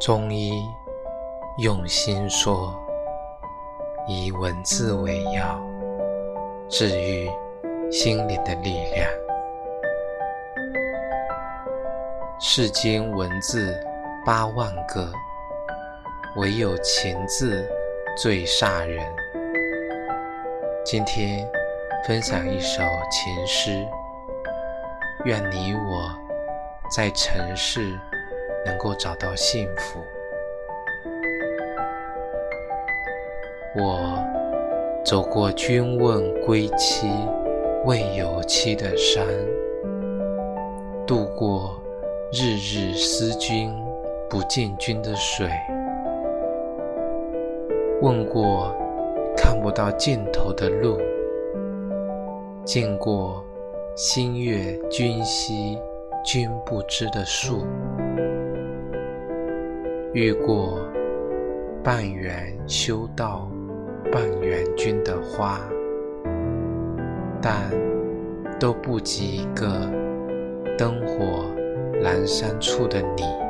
中医用心说，以文字为药，治愈心灵的力量。世间文字八万个，唯有情字最煞人。今天分享一首情诗，愿你我在尘世能够找到幸福。我走过君问归期未有期的山，渡过。日日思君不见君的水，问过看不到尽头的路，见过星月君兮君不知的树，遇过半缘修道半缘君的花，但都不及一个灯火。阑珊处的你。